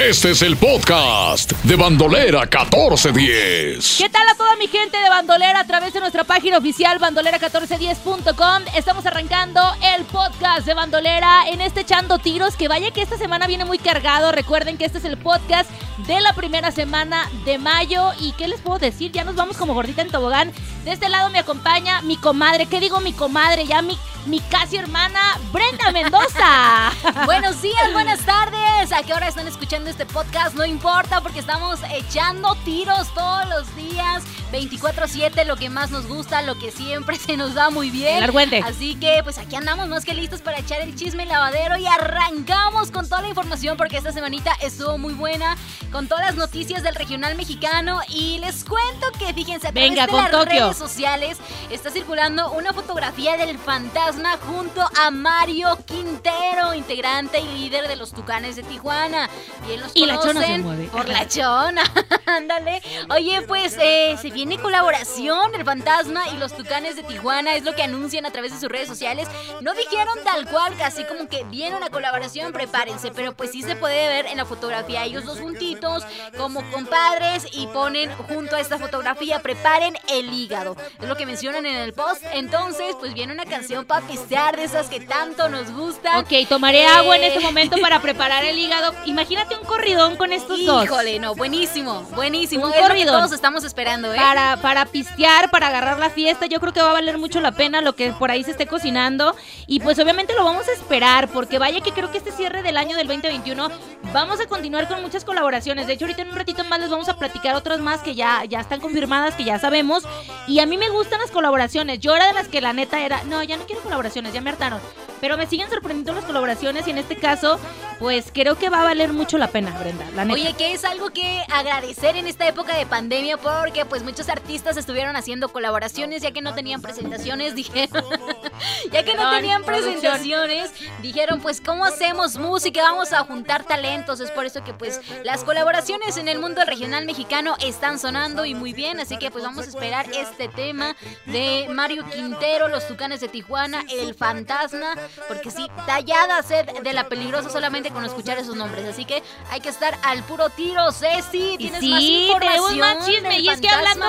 Este es el podcast de Bandolera 1410. ¿Qué tal a toda mi gente de Bandolera a través de nuestra página oficial bandolera1410.com? Estamos arrancando el podcast de Bandolera en este Echando Tiros, que vaya que esta semana viene muy cargado. Recuerden que este es el podcast de la primera semana de mayo. ¿Y qué les puedo decir? Ya nos vamos como gordita en tobogán. De este lado me acompaña mi comadre. ¿Qué digo mi comadre? Ya mi, mi casi hermana Brenda Mendoza. Buenos días, buenas tardes. ¿A qué hora están escuchando este podcast? No importa porque estamos echando tiros todos los días, 24/7, lo que más nos gusta, lo que siempre se nos da muy bien. El. Así que pues aquí andamos más que listos para echar el chisme lavadero y arrancamos con toda la información porque esta semanita estuvo muy buena con todas las noticias del regional mexicano y les cuento que fíjense a través Venga, de con las Tokio. redes sociales está circulando una fotografía del fantasma junto a Mario Quintero, integrante y líder de los Tucanes de Tijuana. Bien los Y la chona se mueve. Por la chona, ándale. Oye, pues eh, se viene colaboración el fantasma y los Tucanes de Tijuana, es lo que anuncian a través de sus redes sociales. No dijeron tal cual, casi como que viene una colaboración, prepárense, pero pues sí se puede ver en la fotografía ellos dos juntitos como compadres y ponen junto a esta fotografía, preparen el hígado. Es lo que mencionan en el post. Entonces, pues viene una canción para pistear de esas que tanto nos gustan. Ok, tomaré agua en Eh, este momento para preparar el hígado. Imagínate un corridón con estos dos. Híjole, no, buenísimo, buenísimo. Un es lo que corridón. todos estamos esperando, ¿eh? Para, para pistear, para agarrar la fiesta, yo creo que va a valer mucho la pena lo que por ahí se esté cocinando. Y pues obviamente lo vamos a esperar, porque vaya que creo que este cierre del año del 2021 vamos a continuar con muchas colaboraciones. De hecho, ahorita en un ratito más les vamos a platicar otras más que ya, ya están confirmadas, que ya sabemos. Y a mí me gustan las colaboraciones. Yo era de las que la neta era, no, ya no quiero colaboraciones, ya me hartaron. Pero me siguen sorprendiendo las colaboraciones y en este caso, pues creo que va a valer mucho la pena, Brenda. La neta. Oye, que es algo que agradecer en esta época de pandemia porque pues muchos artistas estuvieron haciendo colaboraciones ya que no tenían presentaciones, dijeron. ya que no tenían presentaciones, dijeron pues ¿cómo hacemos música? Vamos a juntar talentos. Es por eso que pues las colaboraciones en el mundo regional mexicano están sonando y muy bien. Así que pues vamos a esperar este tema de Mario Quintero, los Tucanes de Tijuana, El Fantasma. Porque sí, tallada sed de la peligrosa solamente con escuchar esos nombres. Así que hay que estar al puro tiro, Ceci. Tienes sí, más información. tenemos más chisme. del Y es que hablando,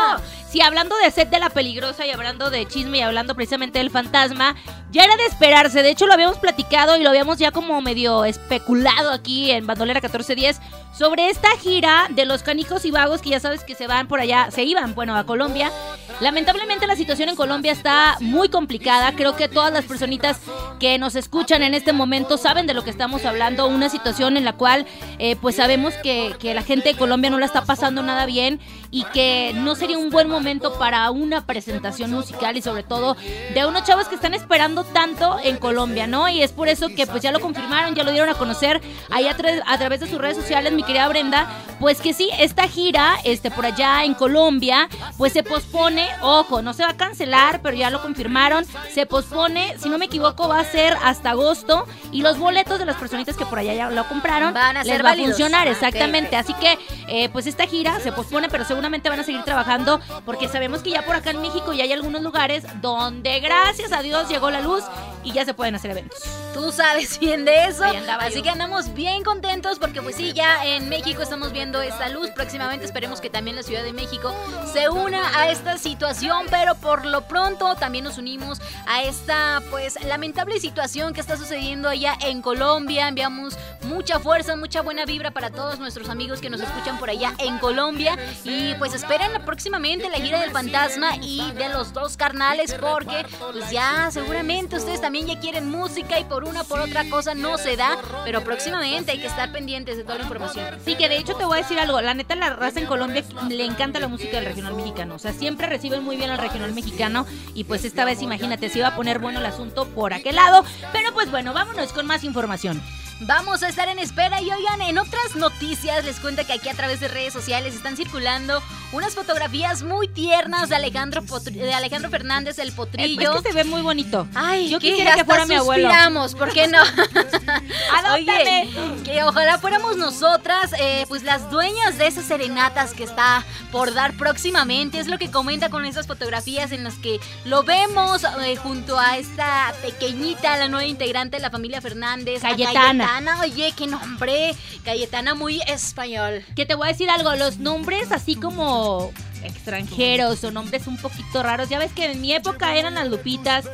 sí, hablando de set de la peligrosa y hablando de chisme y hablando precisamente del fantasma, ya era de esperarse. De hecho, lo habíamos platicado y lo habíamos ya como medio especulado aquí en Bandolera 1410 sobre esta gira de los canijos y vagos que ya sabes que se van por allá, se iban, bueno, a Colombia. Lamentablemente la situación en Colombia está muy complicada. Creo que todas las personitas que nos escuchan en este momento saben de lo que estamos hablando. Una situación en la cual eh, pues sabemos que, que la gente de Colombia no la está pasando nada bien y que no sería un buen momento para una presentación musical y sobre todo de unos chavos que están esperando tanto en Colombia, ¿no? Y es por eso que pues ya lo confirmaron, ya lo dieron a conocer ahí a, tra- a través de sus redes sociales, mi querida Brenda, pues que sí, esta gira este, por allá en Colombia pues se pospone, ojo, no se va a cancelar, pero ya lo confirmaron, se pospone, si no me equivoco va a ser hasta agosto y los boletos de las personitas que por allá ya lo compraron Van a les ser va válidos. a funcionar, Ah, exactamente. Así que, eh, pues esta gira se pospone, pero seguramente van a seguir trabajando porque sabemos que ya por acá en México ya hay algunos lugares donde, gracias a Dios, llegó la luz y ya se pueden hacer eventos. Tú sabes bien de eso. Así yo. que andamos bien contentos porque pues sí, ya en México estamos viendo esta luz. Próximamente esperemos que también la Ciudad de México se una a esta situación, pero por lo pronto también nos unimos a esta pues lamentable situación que está sucediendo allá en Colombia. Enviamos mucha fuerza, mucha buena vibra para todos nuestros amigos que nos escuchan por allá en Colombia y pues esperen próximamente la gira del fantasma y de los dos carnales porque pues ya seguramente ustedes también quieren música y por una por otra cosa no se da, pero próximamente hay que estar pendientes de toda la información. Sí, que de hecho te voy a decir algo. La neta, la raza en Colombia le encanta la música del regional mexicano. O sea, siempre reciben muy bien al regional mexicano. Y pues esta vez, imagínate, se iba a poner bueno el asunto por aquel lado. Pero pues bueno, vámonos con más información. Vamos a estar en espera y oigan, en otras noticias les cuento que aquí a través de redes sociales están circulando unas fotografías muy tiernas de Alejandro Potri- de Alejandro Fernández el Es Potrillo. que se ve muy bonito. Ay, yo quisiera que fuera mi abuelo. ¿por qué no? Oye, que ojalá fuéramos nosotras, eh, pues las dueñas de esas serenatas que está por dar próximamente. Es lo que comenta con esas fotografías en las que lo vemos eh, junto a esta pequeñita, la nueva integrante de la familia Fernández, Cayetana. Cayetana, oye, qué nombre. Cayetana muy español. Que te voy a decir algo, los nombres así como extranjeros o nombres un poquito raros. Ya ves que en mi época eran las Lupitas,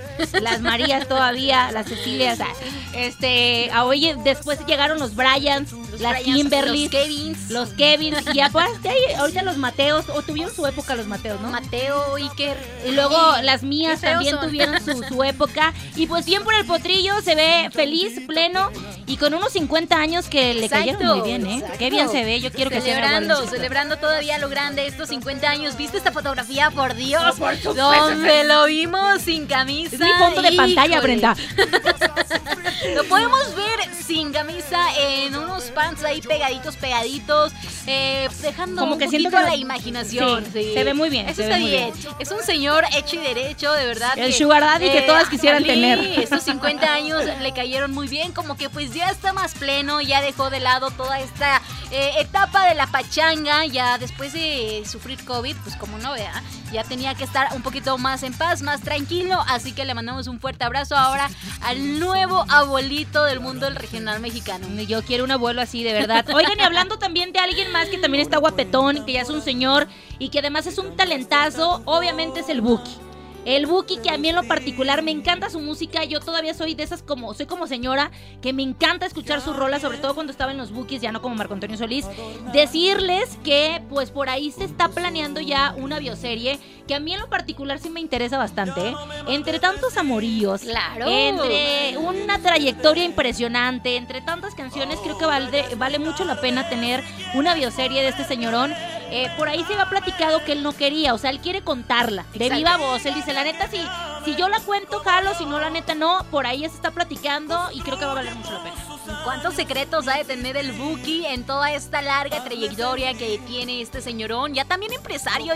las Marías todavía, las Cecilias. ah, Este, oye, después llegaron los Bryans, Los las Bryans, Kimberly, Los Kevins. los Kevins y aparte ahorita los Mateos, o tuvieron su época los Mateos, ¿no? Mateo, Iker. Y luego las mías también son. tuvieron su, su época. Y pues bien por el potrillo, se ve feliz, pleno y con unos 50 años que le Exacto, cayeron muy bien, ¿eh? exacto. Qué bien se ve, yo quiero que sea Celebrando, celebrando todavía lo grande estos 50 años. ¿Viste esta fotografía? Por Dios. Oh, por. Donde lo vimos sin camisa. Es mi fondo de pantalla. Brenda. Lo podemos ver sin camisa en unos ahí pegaditos, pegaditos, eh, dejando Como un que siento poquito que la imaginación. Sí, se ve muy bien, Eso está bien. Es un señor hecho y derecho, de verdad. El que, sugar daddy que todas quisieran tener. Estos 50 años le cayeron muy bien, como que pues ya está más pleno, ya dejó de lado toda esta eh, etapa de la pachanga, ya después de sufrir COVID, pues como no vea, ya tenía que estar un poquito más en paz, más tranquilo, así que le mandamos un fuerte abrazo ahora al nuevo abuelito del mundo del regional mexicano. Yo quiero un abuelo así, de verdad. Oigan, y hablando también de alguien más que también está guapetón, que ya es un señor y que además es un talentazo, obviamente es el Buki. El Buki, que a mí en lo particular me encanta su música. Yo todavía soy de esas como, soy como señora, que me encanta escuchar sus rolas, sobre todo cuando estaba en los Bukis, ya no como Marco Antonio Solís. Decirles que, pues por ahí se está planeando ya una bioserie, que a mí en lo particular sí me interesa bastante. ¿eh? Entre tantos amoríos, Claro. entre una trayectoria impresionante, entre tantas canciones, creo que vale, vale mucho la pena tener una bioserie de este señorón. Eh, por ahí se había platicado que él no quería, o sea, él quiere contarla de viva voz. Él dice, la neta, si, si yo la cuento, jalo, si no, la neta no. Por ahí ya se está platicando y creo que va a valer mucho la pena. ¿Cuántos secretos ha de tener el Buki en toda esta larga trayectoria que tiene este señorón? Ya también empresario,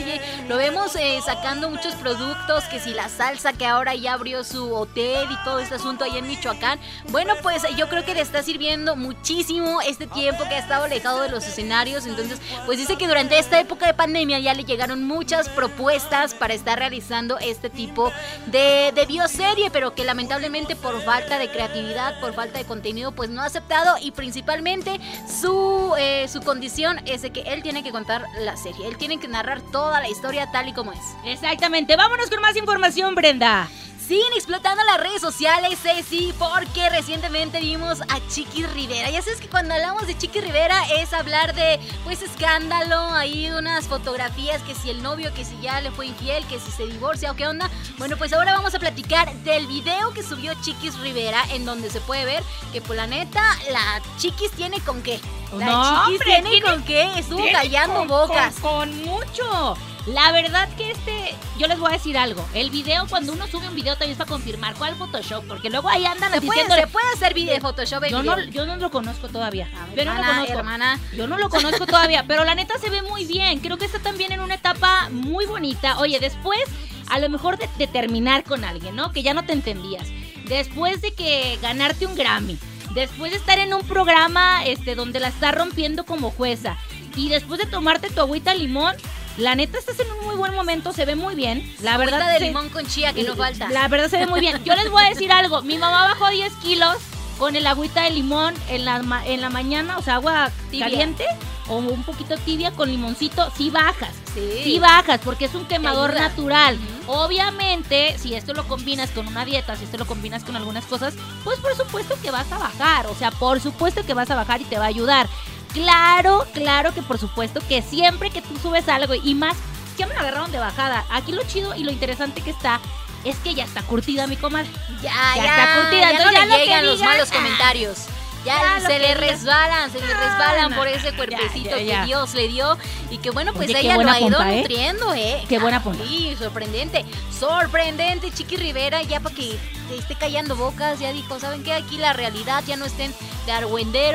lo vemos eh, sacando muchos productos, que si la salsa que ahora ya abrió su hotel y todo este asunto allá en Michoacán. Bueno, pues yo creo que le está sirviendo muchísimo este tiempo que ha estado alejado de los escenarios. Entonces, pues dice que durante esta época de pandemia ya le llegaron muchas propuestas para estar realizando este tipo de, de bioserie, pero que lamentablemente por falta de creatividad, por falta de contenido, pues no ha aceptado y principalmente su, eh, su condición es de que él tiene que contar la serie, él tiene que narrar toda la historia tal y como es. Exactamente. Vámonos con más información, Brenda. Siguen explotando las redes sociales, Ceci, porque recientemente vimos a Chiqui Rivera. Ya sabes que cuando hablamos de Chiqui Rivera es hablar de, pues, escándalo, ahí unas fotografías, que si el novio, que si ya le fue infiel, que si se divorcia o qué onda. Bueno, pues ahora vamos a platicar del video que subió Chiquis Rivera, en donde se puede ver que, por la neta, la Chiquis tiene con qué. La No, Chiquis hombre, tiene tiene- con qué, estuvo callando con- bocas. Con, con mucho. La verdad que este, yo les voy a decir algo. El video, cuando uno sube un video también es para confirmar cuál Photoshop, porque luego ahí andan Se puede, diciéndole, se puede hacer video de Photoshop en Yo video. no, yo no lo conozco todavía. Ver, Yo no lo hermana, conozco. hermana. Yo no lo conozco todavía, pero la neta se ve muy bien. Creo que está también en una etapa muy bonita. Oye, después, a lo mejor de, de terminar con alguien, ¿no? Que ya no te entendías. Después de que ganarte un Grammy. Después de estar en un programa este, donde la estás rompiendo como jueza. Y después de tomarte tu agüita limón. La neta estás en un muy buen momento, se ve muy bien. La Agüita verdad de se- limón con chía que no falta. la verdad se ve muy bien. Yo les voy a decir algo. Mi mamá bajó 10 kilos con el agüita de limón en la, ma- en la mañana, o sea, agua Tibia. caliente o un poquito tibia con limoncito. Sí bajas. Sí. Sí bajas porque es un quemador natural. Obviamente, si esto lo combinas con una dieta, si esto lo combinas con algunas cosas, pues por supuesto que vas a bajar. O sea, por supuesto que vas a bajar y te va a ayudar. Claro, claro que por supuesto que siempre que tú subes algo y más, ya me lo agarraron de bajada. Aquí lo chido y lo interesante que está es que ya está curtida mi comadre. Ya, Ya ya, está curtida, ya entonces no ya le lo llegan los malos ah, comentarios. Ya, ya se le resbalan, se le resbalan no, por ese cuerpecito que Dios le dio y que bueno, pues Oye, ella lo ha ido punta, ¿eh? nutriendo, ¿eh? Qué buena punta. Sí, sorprendente, sorprendente, Chiqui Rivera, ya para que te esté callando bocas, ya dijo, ¿saben qué? Aquí la realidad ya no estén de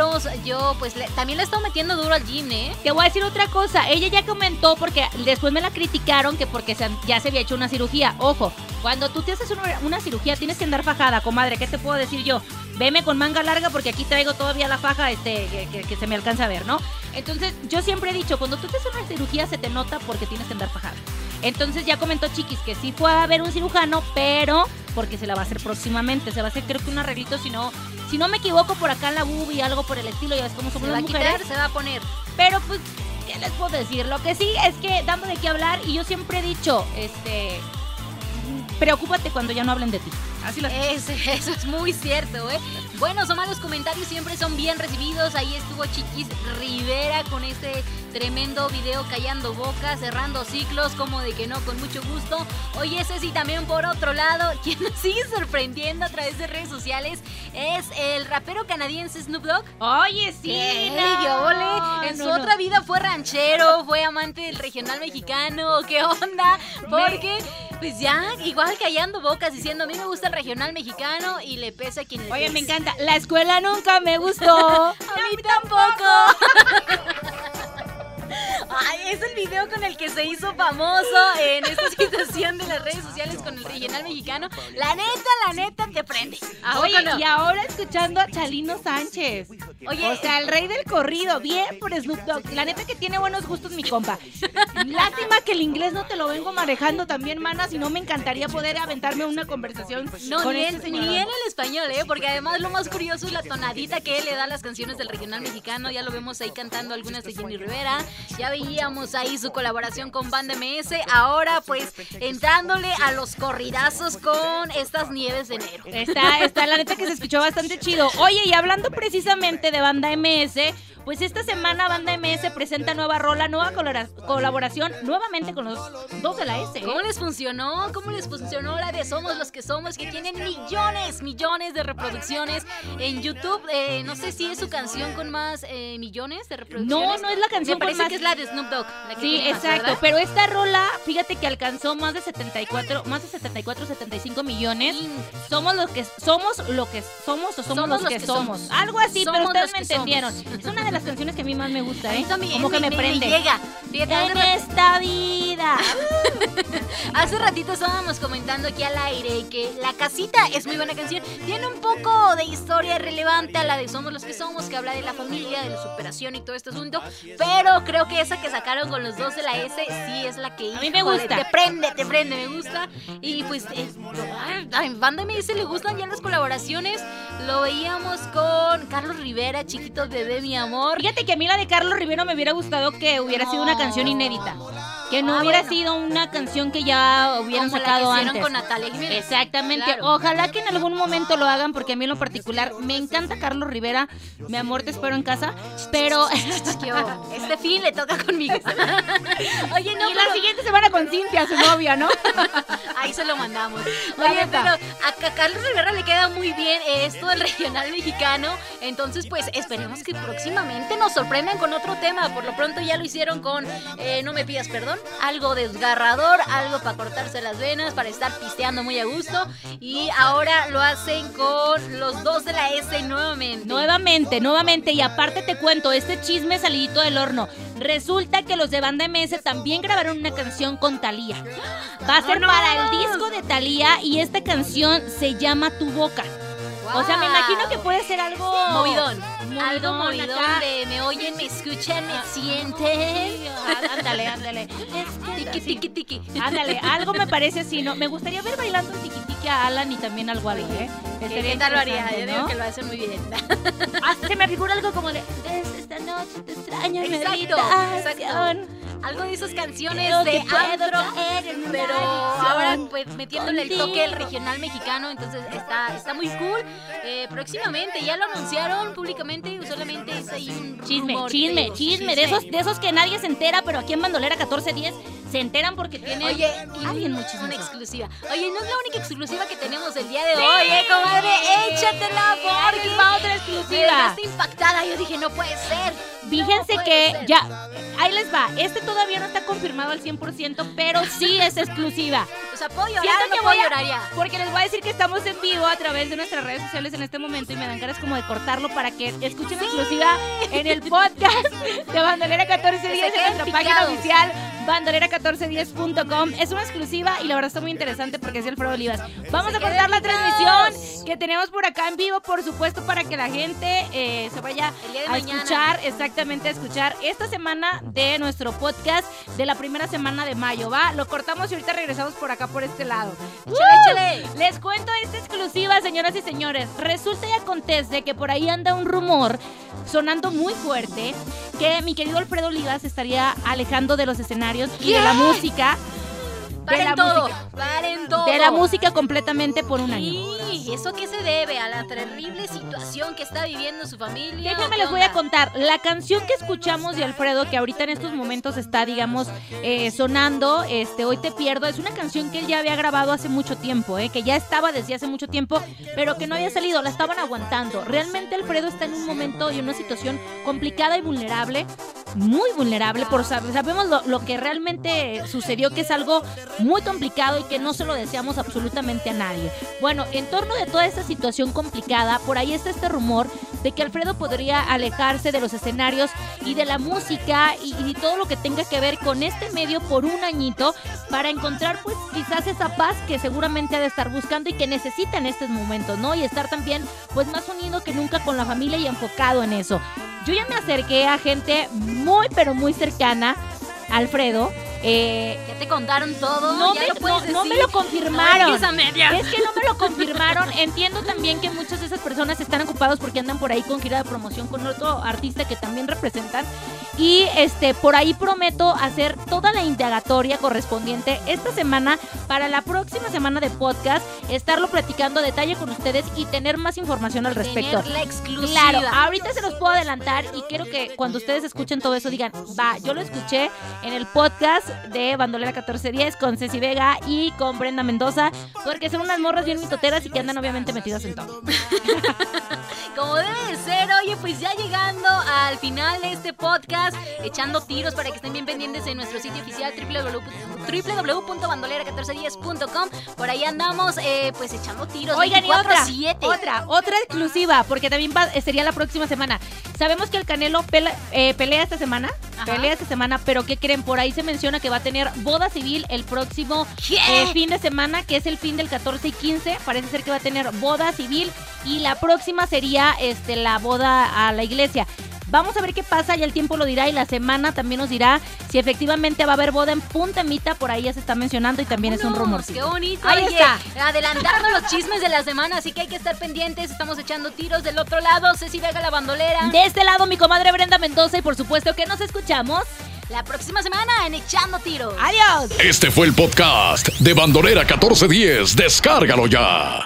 yo pues también le estado metiendo duro al gym, ¿eh? Te voy a decir otra cosa. Ella ya comentó porque después me la criticaron que porque se- ya se había hecho una cirugía. Ojo, cuando tú te haces una, cirugía tienes que andar fajada, comadre. ¿Qué te puedo decir yo? Veme con manga larga porque aquí traigo todavía la faja este, que- que se me alcanza a ver, ¿no? Entonces, yo siempre he dicho, cuando tú te haces una cirugía se te nota porque tienes que andar fajada. Entonces ya comentó Chiquis que sí fue a ver un cirujano, pero porque se la va a hacer próximamente. Se va a hacer creo que un arreglito, si no, si no me equivoco, por acá en la y algo por el estilo, ya ves cómo Se somos va las a mujeres. quitar, se va a poner. Pero pues, ¿qué les puedo decir? Lo que sí es que dando de qué hablar, y yo siempre he dicho, este, preocúpate cuando ya no hablen de ti. Así las Es- eso es muy cierto, ¿eh? Buenos o malos comentarios siempre son bien recibidos. Ahí estuvo Chiquis Rivera con este tremendo video callando bocas, cerrando ciclos, como de que no, con mucho gusto. Oye, ese sí también por otro lado, quien nos sigue sorprendiendo a través de redes sociales es el rapero canadiense Snoop Dogg. Oye, sí. ¿Qué? no, ¿Qué ole? En su no, otra vida fue ranchero, fue amante del regional mexicano, ¿qué onda? Porque, pues ya, igual callando bocas, diciendo, a mí me gusta el regional mexicano y le pesa a quien le Oye, me encanta. La escuela nunca me gustó. A mí tampoco. Ay, es el video con el que se hizo famoso en esta situación de las redes sociales con el regional mexicano. La neta, la neta te prende. ¿A poco Oye, no? y ahora escuchando a Chalino Sánchez. Oye, o sea, el rey del corrido. Bien por Snoop Dogg. La neta que tiene buenos gustos, mi compa. Lástima que el inglés no te lo vengo manejando también, mana. Si no, me encantaría poder aventarme una conversación No, con ni, este en, ni en el español, ¿eh? Porque además lo más curioso es la tonadita que él le da a las canciones del regional mexicano. Ya lo vemos ahí cantando algunas de Jenny Rivera. Ya veíamos ahí su colaboración con Banda MS. Ahora, pues, entrándole a los corridazos con estas nieves de enero. Está, está, la neta que se escuchó bastante chido. Oye, y hablando precisamente de Banda MS, pues esta semana Banda MS presenta nueva rola, nueva colaboración, nuevamente con los dos de la S. ¿eh? ¿Cómo les funcionó? ¿Cómo les funcionó la de Somos los que somos? Que tienen millones, millones de reproducciones en YouTube. Eh, no sé si es su canción con más eh, millones de reproducciones. No, no es la canción Me con parece más- que es la de Snoop Dogg. la que Sí, más, exacto. ¿verdad? Pero esta rola, fíjate que alcanzó más de 74, más de 74, 75 millones. Sí. Somos los que somos lo que somos o somos, los, que, somos. Algo así, Somos pero ustedes me entendieron. Es una de las canciones que a mí más me gusta, A ¿eh? mí también Como que me, prende. llega. Fíjate, en esta vida. hace ratito estábamos comentando aquí al aire que La Casita es muy buena canción. Tiene un poco de historia relevante a la de Somos los que somos, que habla de la familia, de la superación y todo este asunto. Pero creo que esa que sacaron con los dos de la S sí es la que A mí me gusta. Te prende, te prende, me gusta. Y pues a Banda MS le gustan ya las colaboraciones. Lo veíamos con Carlos Rivera, chiquito bebé, mi amor. Fíjate que a mí la de Carlos Rivero me hubiera gustado que hubiera sido una canción inédita. Que no Ah, hubiera bueno. sido una canción que ya hubieran Como la sacado que hicieron antes. con Natalia Jiménez. Exactamente. Claro. Ojalá que en algún momento lo hagan, porque a mí en lo particular me encanta Carlos Rivera. Mi amor, te espero en casa. Pero. Este fin le toca conmigo. Oye, no, y la siguiente semana con Cintia, su novia, ¿no? Ahí se lo mandamos. Oye, pero a Ca- Carlos Rivera le queda muy bien esto del regional mexicano. Entonces, pues esperemos que próximamente nos sorprendan con otro tema. Por lo pronto ya lo hicieron con eh, No me pidas perdón. Algo desgarrador, algo para cortarse las venas, para estar pisteando muy a gusto. Y ahora lo hacen con los dos de la S nuevamente. Nuevamente, nuevamente. Y aparte te cuento, este chisme salidito del horno. Resulta que los de Banda MS también grabaron una canción con Thalía. Va a ser ¡Vámonos! para el disco de Thalía y esta canción se llama Tu Boca. O sea, me imagino que puede ser algo Movidón. movidón Algo movidón acá. de me oyen, me escuchan, me sienten. Sí, Ándale, ándale. Tiki, tiki, tiki. Ándale, algo me parece así, ¿no? Me gustaría ver bailando en tiki tiki a Alan y también algo algo, ¿eh? Estaría ¿Qué tal lo haría? interesante, Yo digo ¿no? que lo hacen muy bien. Ah, se me figura algo como de "Desde esta noche te extraño Exacto, habitación". Algo de esas canciones Creo de antro, pero ahora pues metiéndole el toque el regional mexicano, entonces está, está muy cool. Eh, próximamente, ya lo anunciaron públicamente, solamente es ahí un Chisme, chisme, digo. chisme, de esos, de esos que nadie se entera, pero aquí en Bandolera 1410 se enteran porque tienen Oye, alguien muy una exclusiva. Oye, no es la única exclusiva que tenemos el día de hoy, ¿eh, comadre? Échatela, porque va otra me exclusiva. dejaste impactada. Yo dije, no puede ser. Fíjense No que ser. ya, ahí les va. Este todavía no está confirmado al 100%, pero sí es exclusiva. O sea, puedo llorar, Siento no que puedo voy a- llorar ya. Porque les voy a decir que estamos en vivo a través de nuestras redes sociales en este momento y me dan ganas como de cortarlo para que escuchen exclusiva en el podcast de Bandolera 1410 se en queden nuestra página oficial bandolera1410.com. Es una exclusiva y la verdad está muy interesante porque es Alfredo Olivas. Vamos a cortar la transmisión que tenemos por acá en vivo, por supuesto, para que la gente eh, se vaya a escuchar, exactamente a escuchar esta semana de nuestro podcast de la primera semana de mayo, ¿va? Lo cortamos y ahorita regresamos por acá, por este lado. Señoras y señores. Resulta y acontece que por ahí anda un rumor sonando muy fuerte que mi querido Alfredo Olivas estaría alejando de los escenarios y de la música. De Paren la todo, música. paren todo. De la música completamente por un año. ¿Y eso qué se debe? ¿A la terrible situación que está viviendo su familia? ¿O Déjenme les voy a contar. La canción que escuchamos de Alfredo, que ahorita en estos momentos está, digamos, eh, sonando, este, Hoy te pierdo, es una canción que él ya había grabado hace mucho tiempo, eh, que ya estaba desde hace mucho tiempo, pero que no había salido, la estaban aguantando. Realmente Alfredo está en un momento y una situación complicada y vulnerable. Muy vulnerable, por sab- sabemos lo, lo que realmente sucedió, que es algo muy complicado y que no se lo deseamos absolutamente a nadie. Bueno, en torno de toda esta situación complicada, por ahí está este rumor de que Alfredo podría alejarse de los escenarios y de la música y, y todo lo que tenga que ver con este medio por un añito para encontrar pues quizás esa paz que seguramente ha de estar buscando y que necesita en estos momentos, ¿no? Y estar también pues más unido que nunca con la familia y enfocado en eso. Yo ya me acerqué a gente muy pero muy cercana Alfredo. Eh, ¿Ya te contaron todo? no, ¿Ya me, lo no- no me lo confirmaron. No. Es que no me lo confirmaron. Entiendo también que muchas de esas personas están ocupados porque andan por ahí con gira de promoción con otro artista que también representan. Y este, por ahí prometo hacer toda la indagatoria correspondiente esta semana para la próxima semana de podcast, estarlo platicando a detalle con ustedes y tener más información al respecto. Tener la exclusiva. Claro, ahorita se los puedo adelantar y quiero que cuando ustedes escuchen todo eso digan, va, yo lo escuché en el podcast de Bandolera 1410 con Ceci Vega y con Brenda Mendoza, porque son unas morras bien mitoteras y que andan obviamente metidas en todo. Como debe de ser, oye, pues ya llegando al final de este podcast, echando tiros para que estén bien pendientes en nuestro sitio oficial www www.bandolera1410.com. Por ahí andamos, eh, pues echando tiros. Oigan, y otra, 24/7. otra, otra exclusiva, porque también va- eh, sería la próxima semana. Sabemos que el Canelo pela- eh, pelea esta semana, Ajá. pelea esta semana, pero ¿qué creen? Por ahí se menciona que va a tener boda civil el próximo eh, fin de semana, que es el fin del 14 y 15. Parece ser que va a tener boda civil y la próxima sería este, la boda a la iglesia. Vamos a ver qué pasa, ya el tiempo lo dirá y la semana también nos dirá si efectivamente va a haber boda en Punta Mita, por ahí ya se está mencionando y también es un rumor. Qué bonito. Ahí Oye, está. Adelantando los chismes de la semana, así que hay que estar pendientes. Estamos echando tiros del otro lado. Ceci Vega la bandolera. De este lado, mi comadre Brenda Mendoza y por supuesto que nos escuchamos. La próxima semana en Echando Tiros. ¡Adiós! Este fue el podcast de Bandolera 1410. Descárgalo ya.